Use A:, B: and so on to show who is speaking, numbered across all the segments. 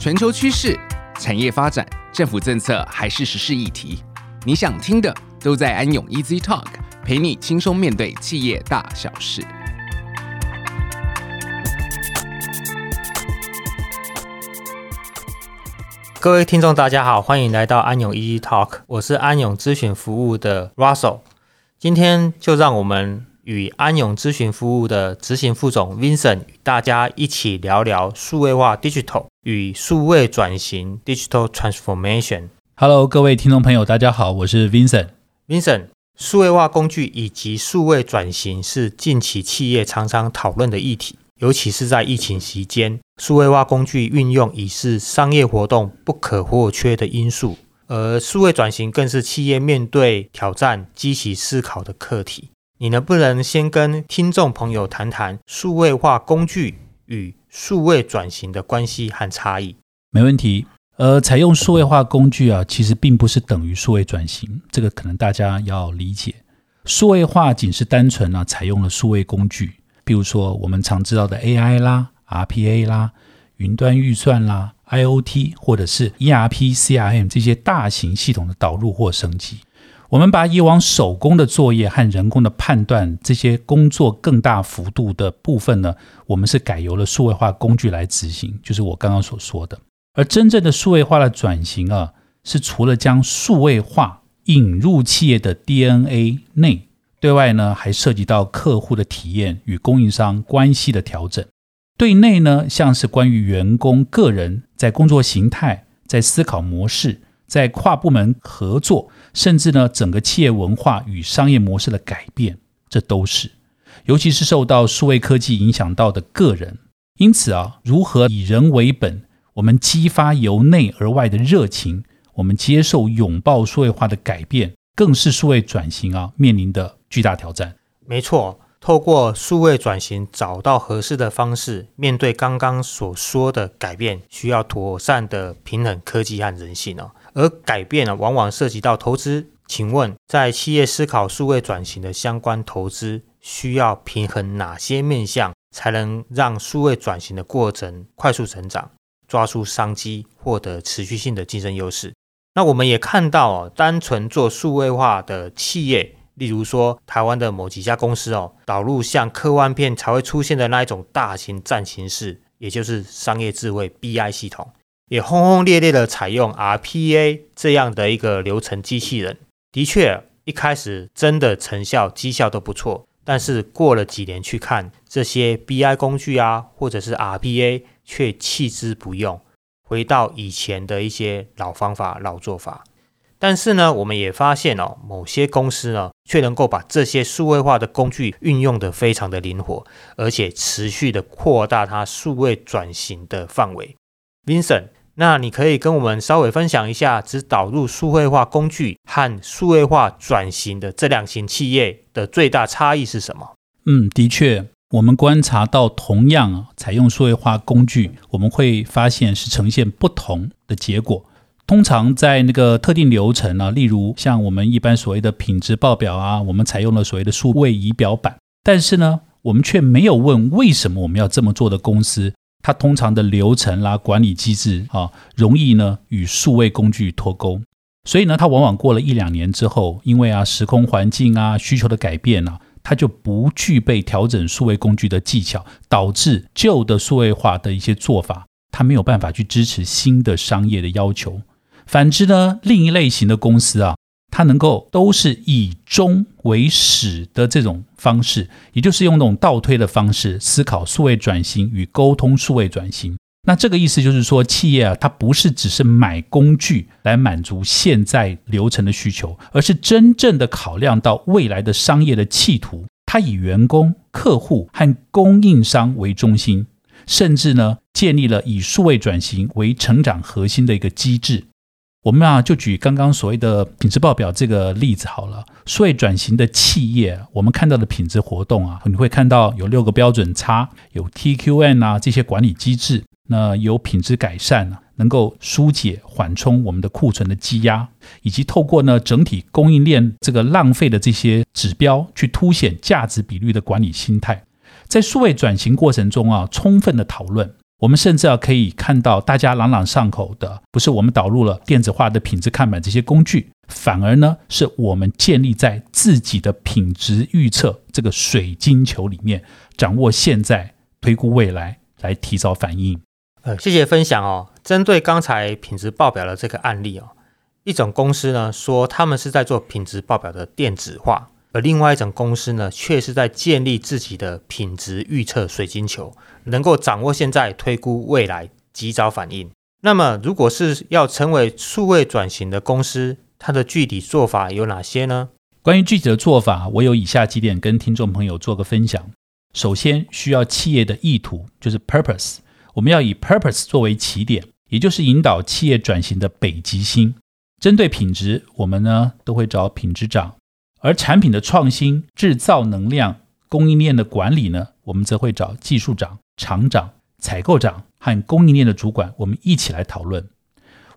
A: 全球趋势、产业发展、政府政策还是时事议题，你想听的都在安永 Easy Talk，陪你轻松面对企业大小事。
B: 各位听众，大家好，欢迎来到安永 Easy Talk，我是安永咨询服务的 Russell，今天就让我们与安永咨询服务的执行副总 Vincent 与大家一起聊聊数位化 Digital 与数位转型 Digital Transformation。
C: Hello，各位听众朋友，大家好，我是 Vincent。
B: Vincent，数位化工具以及数位转型是近期企业常常讨论的议题。尤其是在疫情期间，数位化工具运用已是商业活动不可或缺的因素，而数位转型更是企业面对挑战、积极思考的课题。你能不能先跟听众朋友谈谈数位化工具与数位转型的关系和差异？
C: 没问题。呃，采用数位化工具啊，其实并不是等于数位转型，这个可能大家要理解。数位化仅是单纯、啊，采用了数位工具。比如说，我们常知道的 AI 啦、RPA 啦、云端预算啦、IoT，或者是 ERP、CRM 这些大型系统的导入或升级，我们把以往手工的作业和人工的判断这些工作更大幅度的部分呢，我们是改由了数位化工具来执行，就是我刚刚所说的。而真正的数位化的转型啊，是除了将数位化引入企业的 DNA 内。对外呢，还涉及到客户的体验与供应商关系的调整；对内呢，像是关于员工个人在工作形态、在思考模式、在跨部门合作，甚至呢，整个企业文化与商业模式的改变，这都是。尤其是受到数位科技影响到的个人，因此啊，如何以人为本，我们激发由内而外的热情，我们接受拥抱数位化的改变，更是数位转型啊面临的。巨大挑战，
B: 没错。透过数位转型，找到合适的方式面对刚刚所说的改变，需要妥善的平衡科技和人性哦。而改变呢，往往涉及到投资。请问，在企业思考数位转型的相关投资，需要平衡哪些面向，才能让数位转型的过程快速成长，抓住商机，获得持续性的竞争优势？那我们也看到哦，单纯做数位化的企业。例如说，台湾的某几家公司哦，导入像科幻片才会出现的那一种大型战情室，也就是商业智慧 BI 系统，也轰轰烈烈的采用 RPA 这样的一个流程机器人。的确，一开始真的成效绩效都不错，但是过了几年去看这些 BI 工具啊，或者是 RPA，却弃之不用，回到以前的一些老方法、老做法。但是呢，我们也发现哦，某些公司呢，却能够把这些数位化的工具运用得非常的灵活，而且持续的扩大它数位转型的范围。Vincent，那你可以跟我们稍微分享一下，只导入数位化工具和数位化转型的这两型企业的最大差异是什么？
C: 嗯，的确，我们观察到同样采用数位化工具，我们会发现是呈现不同的结果。通常在那个特定流程呢，例如像我们一般所谓的品质报表啊，我们采用了所谓的数位仪表板，但是呢，我们却没有问为什么我们要这么做的公司，它通常的流程啦、管理机制啊，容易呢与数位工具脱钩，所以呢，它往往过了一两年之后，因为啊时空环境啊需求的改变啊，它就不具备调整数位工具的技巧，导致旧的数位化的一些做法，它没有办法去支持新的商业的要求。反之呢，另一类型的公司啊，它能够都是以终为始的这种方式，也就是用那种倒推的方式思考数位转型与沟通数位转型。那这个意思就是说，企业啊，它不是只是买工具来满足现在流程的需求，而是真正的考量到未来的商业的企图。它以员工、客户和供应商为中心，甚至呢，建立了以数位转型为成长核心的一个机制。我们啊，就举刚刚所谓的品质报表这个例子好了。数位转型的企业，我们看到的品质活动啊，你会看到有六个标准差，有 TQN 啊这些管理机制，那有品质改善啊，能够疏解缓冲我们的库存的积压，以及透过呢整体供应链这个浪费的这些指标，去凸显价值比率的管理心态。在数位转型过程中啊，充分的讨论。我们甚至要可以看到大家朗朗上口的，不是我们导入了电子化的品质看板这些工具，反而呢是我们建立在自己的品质预测这个水晶球里面，掌握现在，推估未来，来提早反应。
B: 呃，谢谢分享哦。针对刚才品质报表的这个案例哦，一种公司呢说他们是在做品质报表的电子化。而另外一种公司呢，却是在建立自己的品质预测水晶球，能够掌握现在、推估未来、及早反应。那么，如果是要成为数位转型的公司，它的具体做法有哪些呢？
C: 关于具体的做法，我有以下几点跟听众朋友做个分享。首先，需要企业的意图，就是 purpose。我们要以 purpose 作为起点，也就是引导企业转型的北极星。针对品质，我们呢都会找品质长。而产品的创新、制造能量、供应链的管理呢，我们则会找技术长、厂长、采购长和供应链的主管，我们一起来讨论。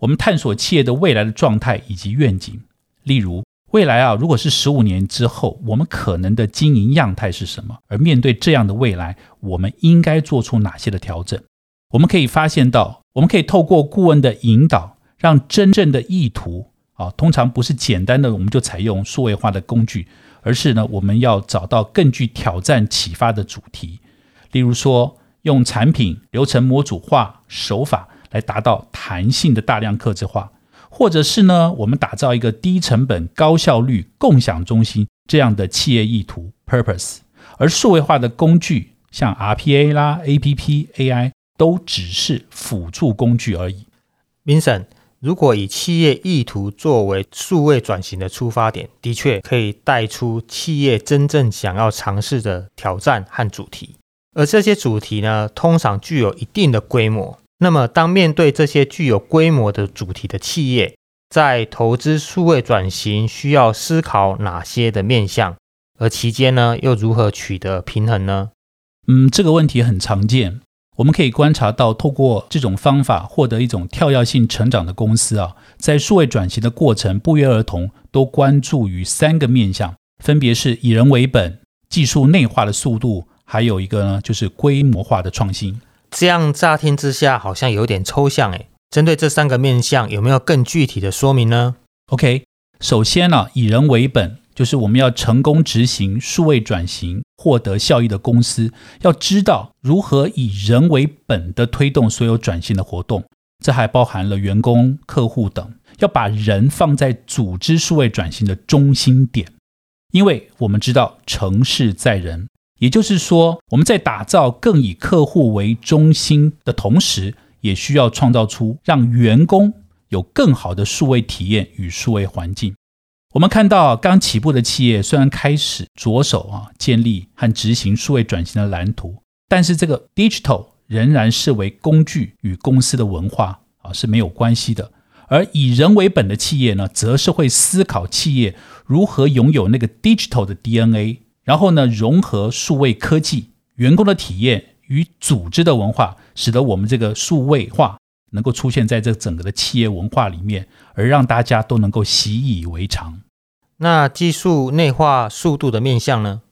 C: 我们探索企业的未来的状态以及愿景。例如，未来啊，如果是十五年之后，我们可能的经营样态是什么？而面对这样的未来，我们应该做出哪些的调整？我们可以发现到，我们可以透过顾问的引导，让真正的意图。啊，通常不是简单的我们就采用数位化的工具，而是呢，我们要找到更具挑战启发的主题。例如说，用产品流程模组化手法来达到弹性的大量客制化，或者是呢，我们打造一个低成本、高效率共享中心这样的企业意图 （purpose）。而数位化的工具，像 RPA 啦、APP、AI，都只是辅助工具而已。
B: Vincent。如果以企业意图作为数位转型的出发点，的确可以带出企业真正想要尝试的挑战和主题。而这些主题呢，通常具有一定的规模。那么，当面对这些具有规模的主题的企业，在投资数位转型需要思考哪些的面向？而期间呢，又如何取得平衡呢？
C: 嗯，这个问题很常见。我们可以观察到，透过这种方法获得一种跳跃性成长的公司啊，在数位转型的过程不约而同都关注于三个面向，分别是以人为本、技术内化的速度，还有一个呢就是规模化的创新。
B: 这样乍听之下好像有点抽象诶。针对这三个面向，有没有更具体的说明呢
C: ？OK，首先呢，以人为本。就是我们要成功执行数位转型、获得效益的公司，要知道如何以人为本的推动所有转型的活动。这还包含了员工、客户等，要把人放在组织数位转型的中心点。因为我们知道成事在人，也就是说，我们在打造更以客户为中心的同时，也需要创造出让员工有更好的数位体验与数位环境。我们看到刚起步的企业虽然开始着手啊建立和执行数位转型的蓝图，但是这个 digital 仍然视为工具与公司的文化啊是没有关系的。而以人为本的企业呢，则是会思考企业如何拥有那个 digital 的 DNA，然后呢融合数位科技、员工的体验与组织的文化，使得我们这个数位化。能够出现在这整个的企业文化里面，而让大家都能够习以为常。
B: 那技术内化速度的面向呢？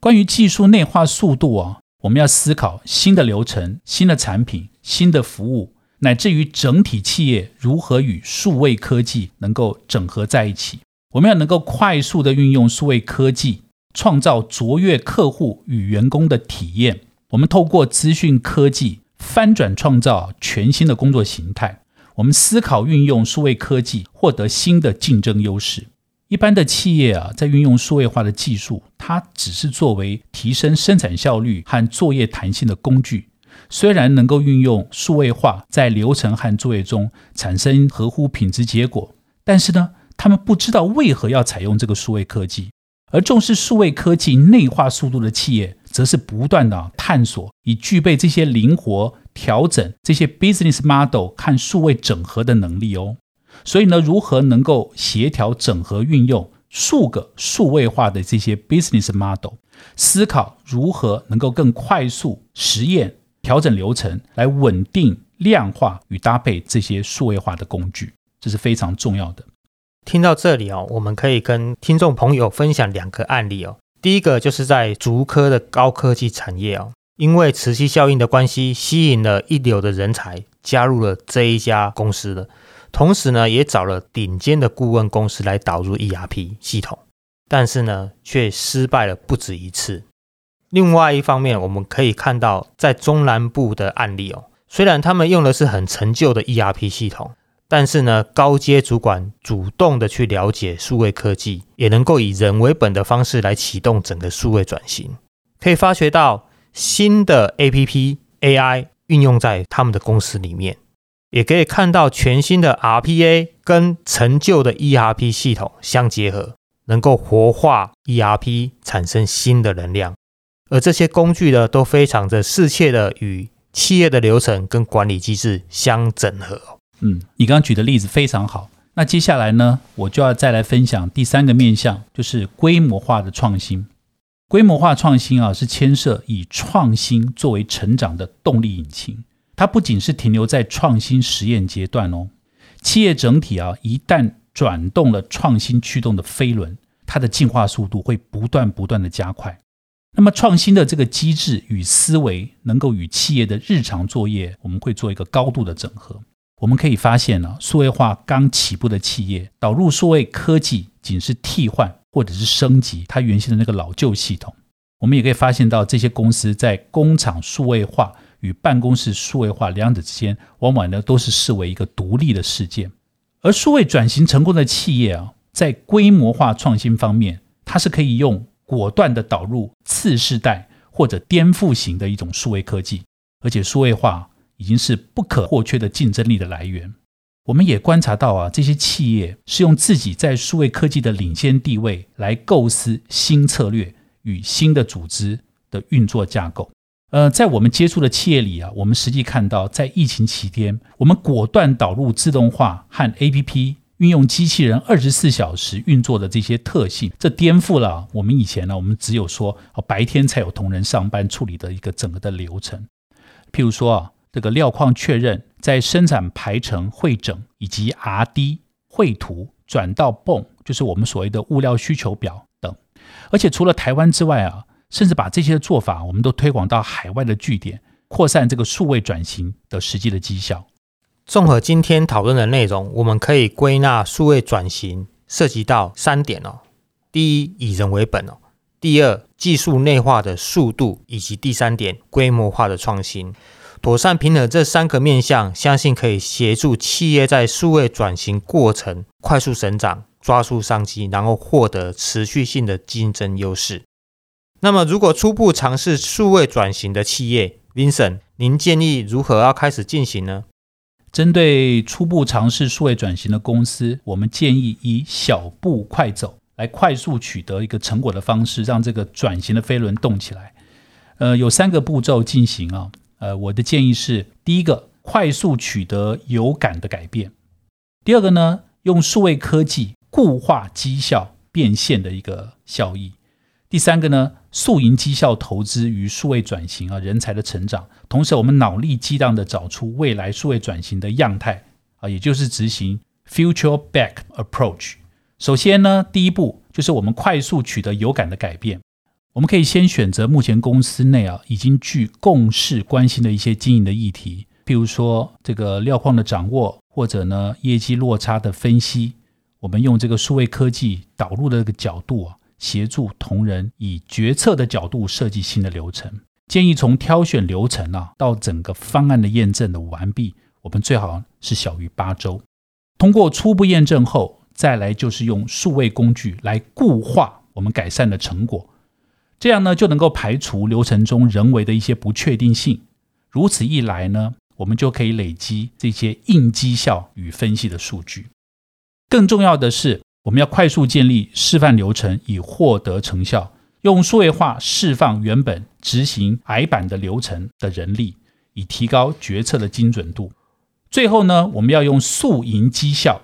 C: 关于技术内化速度啊，我们要思考新的流程、新的产品、新的服务，乃至于整体企业如何与数位科技能够整合在一起。我们要能够快速地运用数位科技，创造卓越客户与员工的体验。我们透过资讯科技。翻转创造全新的工作形态，我们思考运用数位科技获得新的竞争优势。一般的企业啊，在运用数位化的技术，它只是作为提升生产效率和作业弹性的工具。虽然能够运用数位化在流程和作业中产生合乎品质结果，但是呢，他们不知道为何要采用这个数位科技。而重视数位科技内化速度的企业，则是不断的探索，以具备这些灵活调整这些 business model 和数位整合的能力哦。所以呢，如何能够协调整合运用数个数位化的这些 business model，思考如何能够更快速实验调整流程，来稳定量化与搭配这些数位化的工具，这是非常重要的。
B: 听到这里哦，我们可以跟听众朋友分享两个案例哦。第一个就是在竹科的高科技产业哦，因为磁吸效应的关系，吸引了一流的人才加入了这一家公司了。同时呢，也找了顶尖的顾问公司来导入 ERP 系统，但是呢，却失败了不止一次。另外一方面，我们可以看到在中南部的案例哦，虽然他们用的是很陈旧的 ERP 系统，但是呢，高阶主管主动的去了解数位科技，也能够以人为本的方式来启动整个数位转型，可以发掘到新的 APP AI 运用在他们的公司里面。也可以看到全新的 RPA 跟陈旧的 ERP 系统相结合，能够活化 ERP，产生新的能量。而这些工具呢，都非常的适切的与企业的流程跟管理机制相整合。
C: 嗯，你刚刚举的例子非常好。那接下来呢，我就要再来分享第三个面向，就是规模化的创新。规模化创新啊，是牵涉以创新作为成长的动力引擎。它不仅是停留在创新实验阶段哦，企业整体啊，一旦转动了创新驱动的飞轮，它的进化速度会不断不断的加快。那么创新的这个机制与思维，能够与企业的日常作业，我们会做一个高度的整合。我们可以发现呢，数位化刚起步的企业，导入数位科技，仅是替换或者是升级它原先的那个老旧系统。我们也可以发现到，这些公司在工厂数位化。与办公室数位化两者之间，往往呢都是视为一个独立的事件。而数位转型成功的企业啊，在规模化创新方面，它是可以用果断的导入次世代或者颠覆型的一种数位科技，而且数位化已经是不可或缺的竞争力的来源。我们也观察到啊，这些企业是用自己在数位科技的领先地位来构思新策略与新的组织的运作架构。呃，在我们接触的企业里啊，我们实际看到，在疫情期间，我们果断导入自动化和 APP，运用机器人二十四小时运作的这些特性，这颠覆了我们以前呢，我们只有说白天才有同仁上班处理的一个整个的流程。譬如说啊，这个料况确认，在生产排程汇整以及 RD 绘图转到泵就是我们所谓的物料需求表等。而且除了台湾之外啊。甚至把这些做法，我们都推广到海外的据点，扩散这个数位转型的实际的绩效。
B: 综合今天讨论的内容，我们可以归纳数位转型涉及到三点哦：第一，以人为本哦；第二，技术内化的速度；以及第三点，规模化的创新。妥善平衡这三个面向，相信可以协助企业在数位转型过程快速成长，抓住商机，然后获得持续性的竞争优势。那么，如果初步尝试数位转型的企业，Vincent，您建议如何要开始进行呢？
C: 针对初步尝试数位转型的公司，我们建议以小步快走，来快速取得一个成果的方式，让这个转型的飞轮动起来。呃，有三个步骤进行啊。呃，我的建议是：第一个，快速取得有感的改变；第二个呢，用数位科技固化绩效变现的一个效益；第三个呢，速赢绩效投资与数位转型啊，人才的成长，同时我们脑力激荡地找出未来数位转型的样态啊，也就是执行 future back approach。首先呢，第一步就是我们快速取得有感的改变。我们可以先选择目前公司内啊已经具共识关心的一些经营的议题，譬如说这个料矿的掌握，或者呢业绩落差的分析。我们用这个数位科技导入的这个角度啊。协助同仁以决策的角度设计新的流程，建议从挑选流程啊到整个方案的验证的完毕，我们最好是小于八周。通过初步验证后，再来就是用数位工具来固化我们改善的成果，这样呢就能够排除流程中人为的一些不确定性。如此一来呢，我们就可以累积这些硬绩效与分析的数据。更重要的是，我们要快速建立示范流程，以获得成效。用数位化释放原本执行矮板的流程的人力，以提高决策的精准度。最后呢，我们要用速赢绩效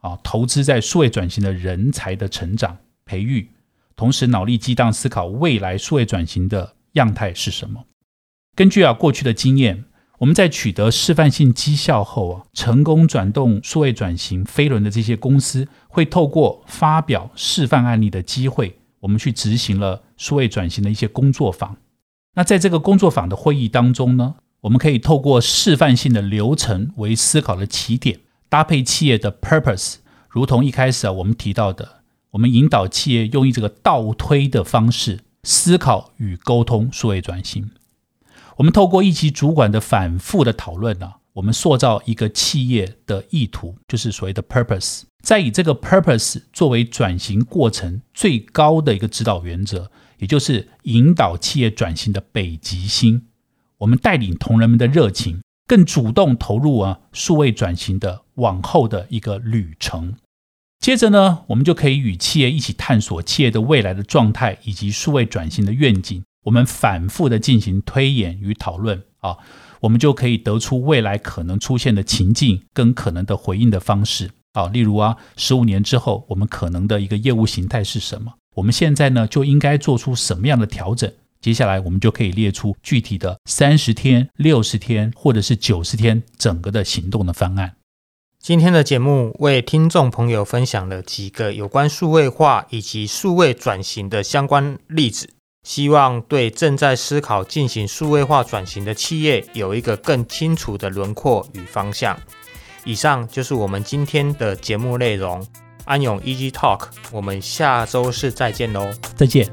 C: 啊，投资在数位转型的人才的成长培育，同时脑力激荡思考未来数位转型的样态是什么。根据啊过去的经验。我们在取得示范性绩效后啊，成功转动数位转型飞轮的这些公司，会透过发表示范案例的机会，我们去执行了数位转型的一些工作坊。那在这个工作坊的会议当中呢，我们可以透过示范性的流程为思考的起点，搭配企业的 purpose，如同一开始啊我们提到的，我们引导企业用一这个倒推的方式思考与沟通数位转型。我们透过一级主管的反复的讨论呢、啊，我们塑造一个企业的意图，就是所谓的 purpose，再以这个 purpose 作为转型过程最高的一个指导原则。也就是引导企业转型的北极星，我们带领同仁们的热情，更主动投入啊数位转型的往后的一个旅程。接着呢，我们就可以与企业一起探索企业的未来的状态以及数位转型的愿景。我们反复的进行推演与讨论啊，我们就可以得出未来可能出现的情境跟可能的回应的方式啊。例如啊，十五年之后，我们可能的一个业务形态是什么？我们现在呢，就应该做出什么样的调整？接下来我们就可以列出具体的三十天、六十天，或者是九十天整个的行动的方案。
B: 今天的节目为听众朋友分享了几个有关数位化以及数位转型的相关例子，希望对正在思考进行数位化转型的企业有一个更清楚的轮廓与方向。以上就是我们今天的节目内容。安永 EasY Talk，我们下周四再见喽！
C: 再见。